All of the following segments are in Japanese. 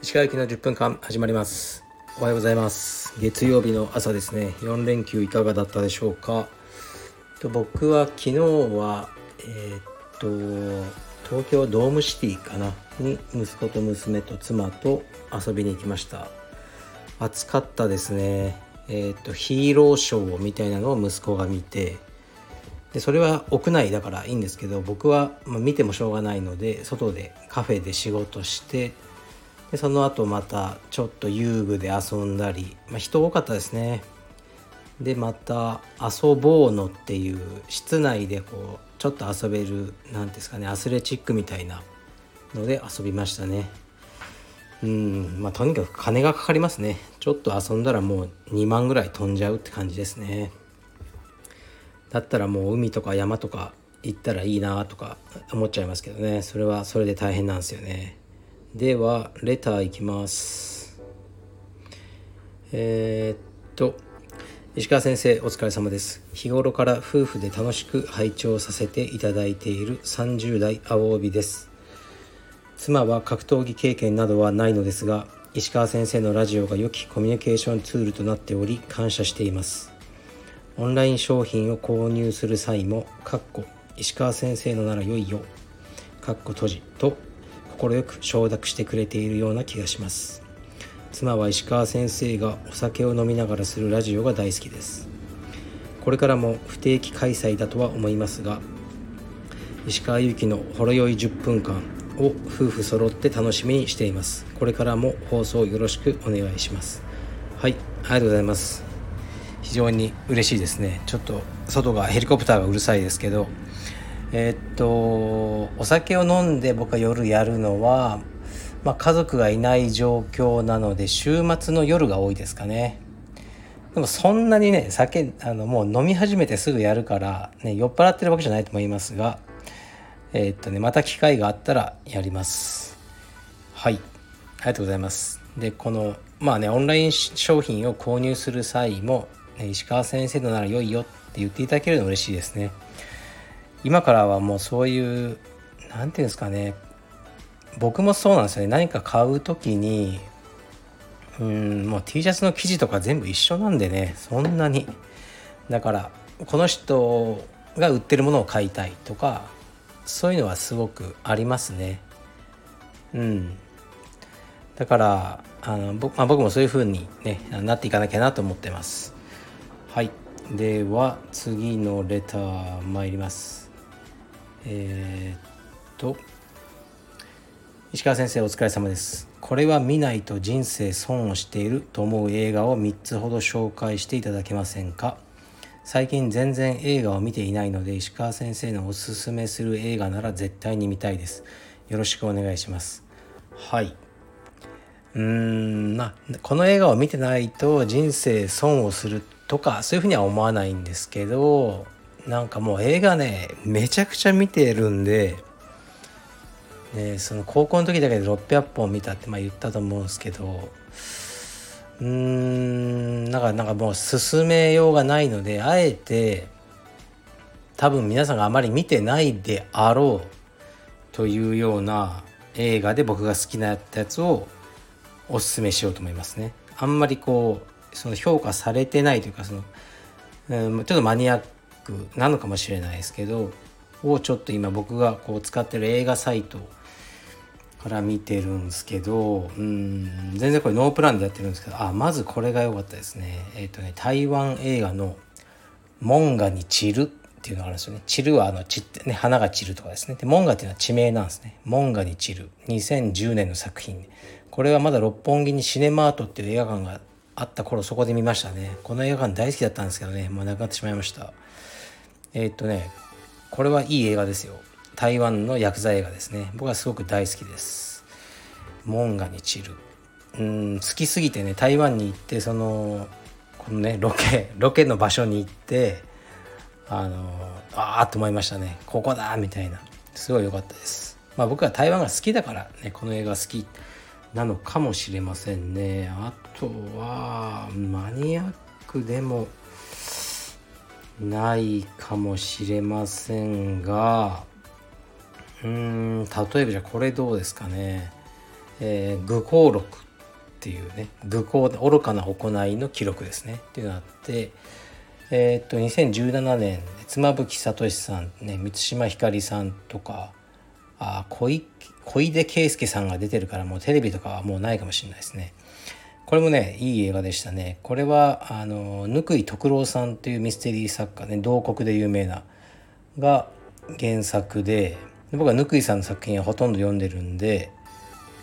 石川行きの10分間始まります。おはようございます。月曜日の朝ですね。4連休いかがだったでしょうか。と僕は昨日はえー、っと東京ドームシティかな。に息子と娘と妻と遊びに行きました。暑かったですね。えー、っとヒーローショーみたいなのを息子が見てでそれは屋内だからいいんですけど僕は、ま、見てもしょうがないので外でカフェで仕事してでその後またちょっと遊具で遊んだり、まあ、人多かったですね。でまた遊ぼうのっていう室内でこうちょっと遊べる何ですかねアスレチックみたいなので遊びましたね。うんまあとにかく金がかかりますね。ちょっと遊んだらもう2万ぐらい飛んじゃうって感じですね。だったらもう海とか山とか行ったらいいなとか思っちゃいますけどね。それはそれで大変なんですよね。ではレターいきます。えー、っと石川先生お疲れ様です。日頃から夫婦で楽しく拝聴させていただいている30代青帯です。妻は格闘技経験などはないのですが石川先生のラジオが良きコミュニケーションツールとなっており感謝しています。オンライン商品を購入する際も「かっこ石川先生のなら良いよ」かっこ閉じと快く承諾してくれているような気がします。妻は石川先生がお酒を飲みながらするラジオが大好きです。これからも不定期開催だとは思いますが石川祐希のほろ酔い10分間を夫婦揃って楽しみにしています。これからも放送よろしくお願いします。はいありがとうございます。非常に嬉しいですね。ちょっと外がヘリコプターがうるさいですけど。えー、っとお酒を飲んで僕は夜やるのはまあ、家族がいない状況なので週末の夜が多いですかね。でもそんなにね酒あのもう飲み始めてすぐやるから、ね、酔っ払ってるわけじゃないと思いますがえー、っとねまた機会があったらやります。はい。ありがとうございます。でこのまあねオンライン商品を購入する際も、石川先生のなら良いよって言っていただけるの嬉しいですね。今からはもうそういう何て言うんですかね。僕もそうなんですよね。何か買う時にうんもう T シャツの生地とか全部一緒なんでね。そんなに。だからこの人が売ってるものを買いたいとかそういうのはすごくありますね。うん。だからあの僕,、まあ、僕もそういう風にねなっていかなきゃなと思ってます。はい。では次のレター参ります。えー、っと石川先生お疲れ様です。これは見ないと人生損をしていると思う映画を3つほど紹介していただけませんか？最近全然映画を見ていないので石川先生のおすすめする映画なら絶対に見たいです。よろしくお願いします。はい。うーんまあこの映画を見てないと人生損をするとかそういうふうには思わないんですけどなんかもう映画ねめちゃくちゃ見てるんででその高校の時だけで600本見たってまあ言ったと思うんですけどうーんなんかなんかもう進めようがないのであえて多分皆さんがあまり見てないであろうというような映画で僕が好きなやつをおすすめしようと思いますね。あんまりこうその評価されてないというかその、うん、ちょっとマニアックなのかもしれないですけどをちょっと今僕がこう使ってる映画サイトから見てるんですけどうん全然これノープランでやってるんですけどあまずこれが良かったですね。えっ、ー、とね台湾映画の「モンガに散る」っていうのがあるんですよね。散るはあの散ってね花が散るとかですね。でモンガっていうのは地名なんですね。モンガに散る。2010年の作品。これはまだ六本木にシネマートっていう映画館があった頃そこで見ましたね。この映画館大好きだったんですけどね。もうなくなってしまいました。えっ、とねこれはいい映画ですよ。台湾の薬剤映画ですね。僕はすごく大好きです。モンガに散る。うん好きすぎてね台湾に行ってそのこのねロケロケの場所に行ってあのああと思いましたね。ここだみたいな。すごい良かったです。まあ僕は台湾が好きだからねこの映画好き。なのかもしれませんね。あとはマニアックでもないかもしれませんがうん例えばじゃこれどうですかね、えー、愚行録っていうね愚行愚かな行いの記録ですね。っていうのがあってえー、っと2017年妻夫木聡さんね満島ひかりさんとかあ小小出圭介さんが出てるからもうテレビとかはもうないかもしれないですね。これもねいい映画でしたね。これはあの貫井徳郎さんというミステリー作家ね同国で有名なが原作で僕は貫井さんの作品はほとんど読んでるんで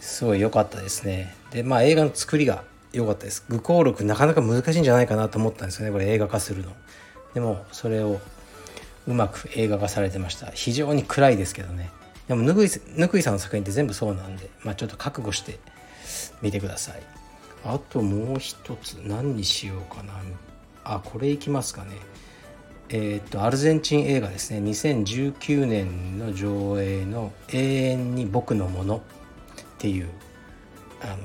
すごい良かったですね。でまあ映画の作りが良かったです。愚行録なかなか難しいんじゃないかなと思ったんですよねこれ映画化するの。でもそれをうまく映画化されてました。非常に暗いですけどね。でもぬくいぬくいさんの作品って全部そうなんで、まあ、ちょっと覚悟して見てください。あともう一つ何にしようかな。あこれいきますかね。えー、っとアルゼンチン映画ですね。2019年の上映の「永遠に僕のもの」っていうあの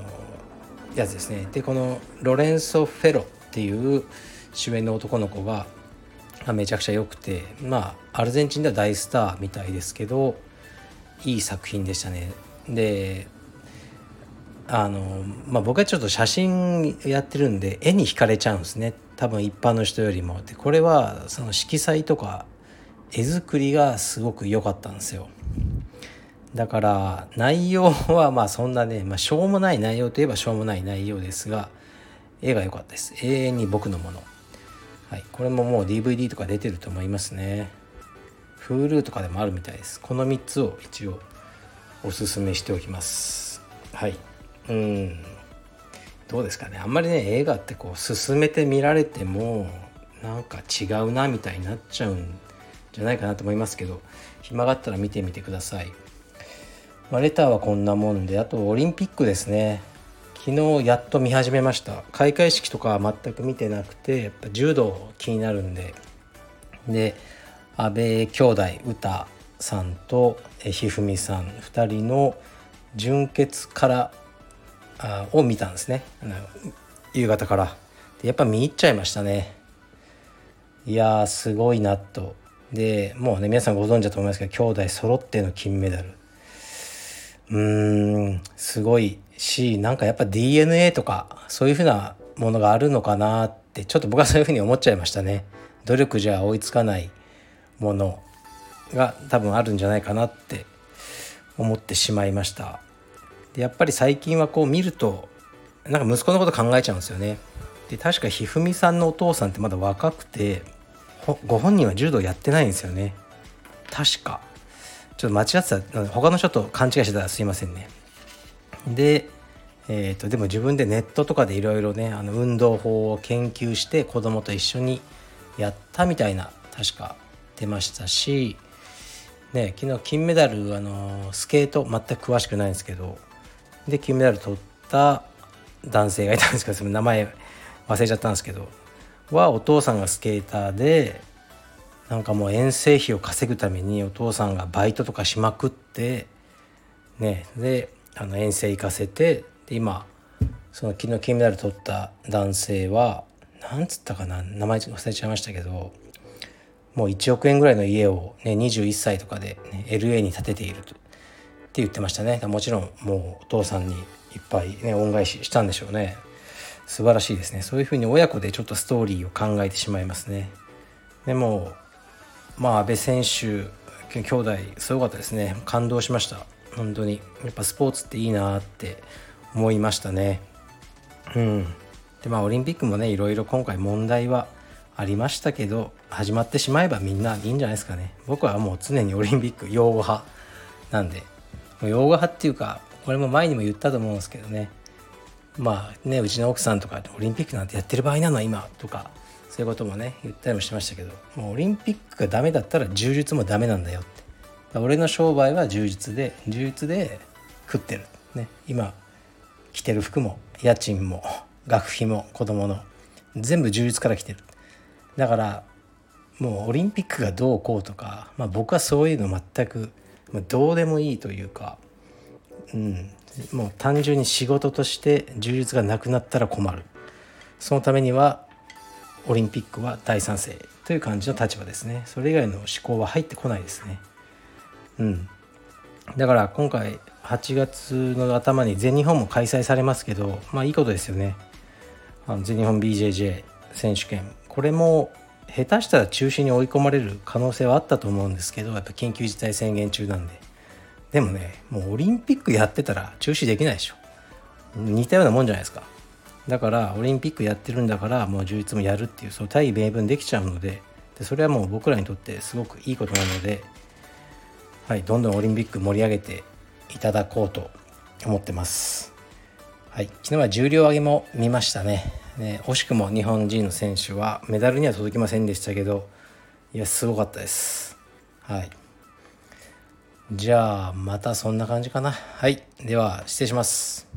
やつですね。でこのロレンソ・フェロっていう主演の男の子がめちゃくちゃ良くてまあアルゼンチンでは大スターみたいですけどいい作品でしたね。であのまあ僕はちょっと写真やってるんで絵に惹かれちゃうんですね多分一般の人よりも。でこれはその色彩とか絵作りがすごく良かったんですよ。だから内容はまあそんなね、まあ、しょうもない内容といえばしょうもない内容ですが絵が良かったです。永遠に僕のもの。はい、これももう DVD とか出てると思いますね。Hulu とかでもあるみたいです。この3つを一応おすすめしておきます。はい。うん。どうですかね。あんまりね映画ってこう進めて見られてもなんか違うなみたいになっちゃうんじゃないかなと思いますけど暇があったら見てみてください、ま、レターはこんなもんであとオリンピックですね。昨日やっと見始めました。開会式とかは全く見てなくてやっぱ柔道気になるんで。で阿部兄弟歌さんとひふみさん2人の純潔からあを見たんですね。夕方から。やっぱ見入っちゃいましたね。いやすごいなと。でもうね皆さんご存知だと思いますけど兄弟揃っての金メダル。うーんすごいしなんかやっぱ DNA とかそういうふうなものがあるのかなってちょっと僕はそういうふうに思っちゃいましたね。努力じゃ追いつかないものが多分あるんじゃないかなって思ってしまいました。でやっぱり最近はこう見るとなんか息子のこと考えちゃうんですよね。で確かひふみさんのお父さんってまだ若くてご本人は柔道やってないんですよね。確か。ちょっと間違ってた。他の人と勘違いしてたらすいませんね。でえーと、とでも自分でネットとかでいろいろねあの運動法を研究して子供と一緒にやったみたいな確か出ましたし、ね、昨日金メダルあのスケート全く詳しくないんですけどで金メダル取った男性がいたんですけどその名前忘れちゃったんですけどはお父さんがスケーターでなんかもう遠征費を稼ぐためにお父さんがバイトとかしまくってねであの遠征行かせてで今その昨日金メダル取った男性はなんつったかな名前忘れちゃいましたけどもう1億円ぐらいの家を、ね、21歳とかで、ね、LA に建てていると。って言ってましたね。もちろんもうお父さんにいっぱい、ね、恩返ししたんでしょうね。素晴らしいですね。そういうふうに親子でちょっとストーリーを考えてしまいますね。でもまあ阿部選手兄弟すごかったですね。感動しました。本当に。やっぱスポーツっていいなって思いましたね。うん。でまあオリンピックもねいろいろ今回問題はありましたけど始まってしまえばみんないいんじゃないですかね。僕はもう常にオリンピック擁護派なんで。もう擁護派っていうかこれも前にも言ったと思うんですけどね。まあねうちの奥さんとかオリンピックなんてやってる場合なの今とかそういうこともね言ったりもしましたけどもうオリンピックがダメだったら充実もダメなんだよって。俺の商売は充実で充実で食ってる。ね今着てる服も家賃も学費も子供の全部充実から来てる。だからもうオリンピックがどうこうとか、まあ、僕はそういうの全くまどうでもいいというか、うん、もう単純に仕事として充実がなくなったら困る。そのためにはオリンピックは大賛成という感じの立場ですね。それ以外の思考は入ってこないですね。うん。だから今回8月の頭に全日本も開催されますけどまあいいことですよね。あの全日本 BJJ 選手権これも下手したら中止に追い込まれる可能性はあったと思うんですけどやっぱ緊急事態宣言中なんで。でもねもうオリンピックやってたら中止できないでしょ。似たようなもんじゃないですか。だからオリンピックやってるんだからもう充実もやるっていうそう大義名分できちゃうので。でそれはもう僕らにとってすごくいいことなので、はい、どんどんオリンピック盛り上げていただこうと思ってます。はい、昨日は重量挙げも見ましたね。ね惜しくも日本人の選手はメダルには届きませんでしたけどいやすごかったです。はい。じゃあまたそんな感じかな。はい。では失礼します。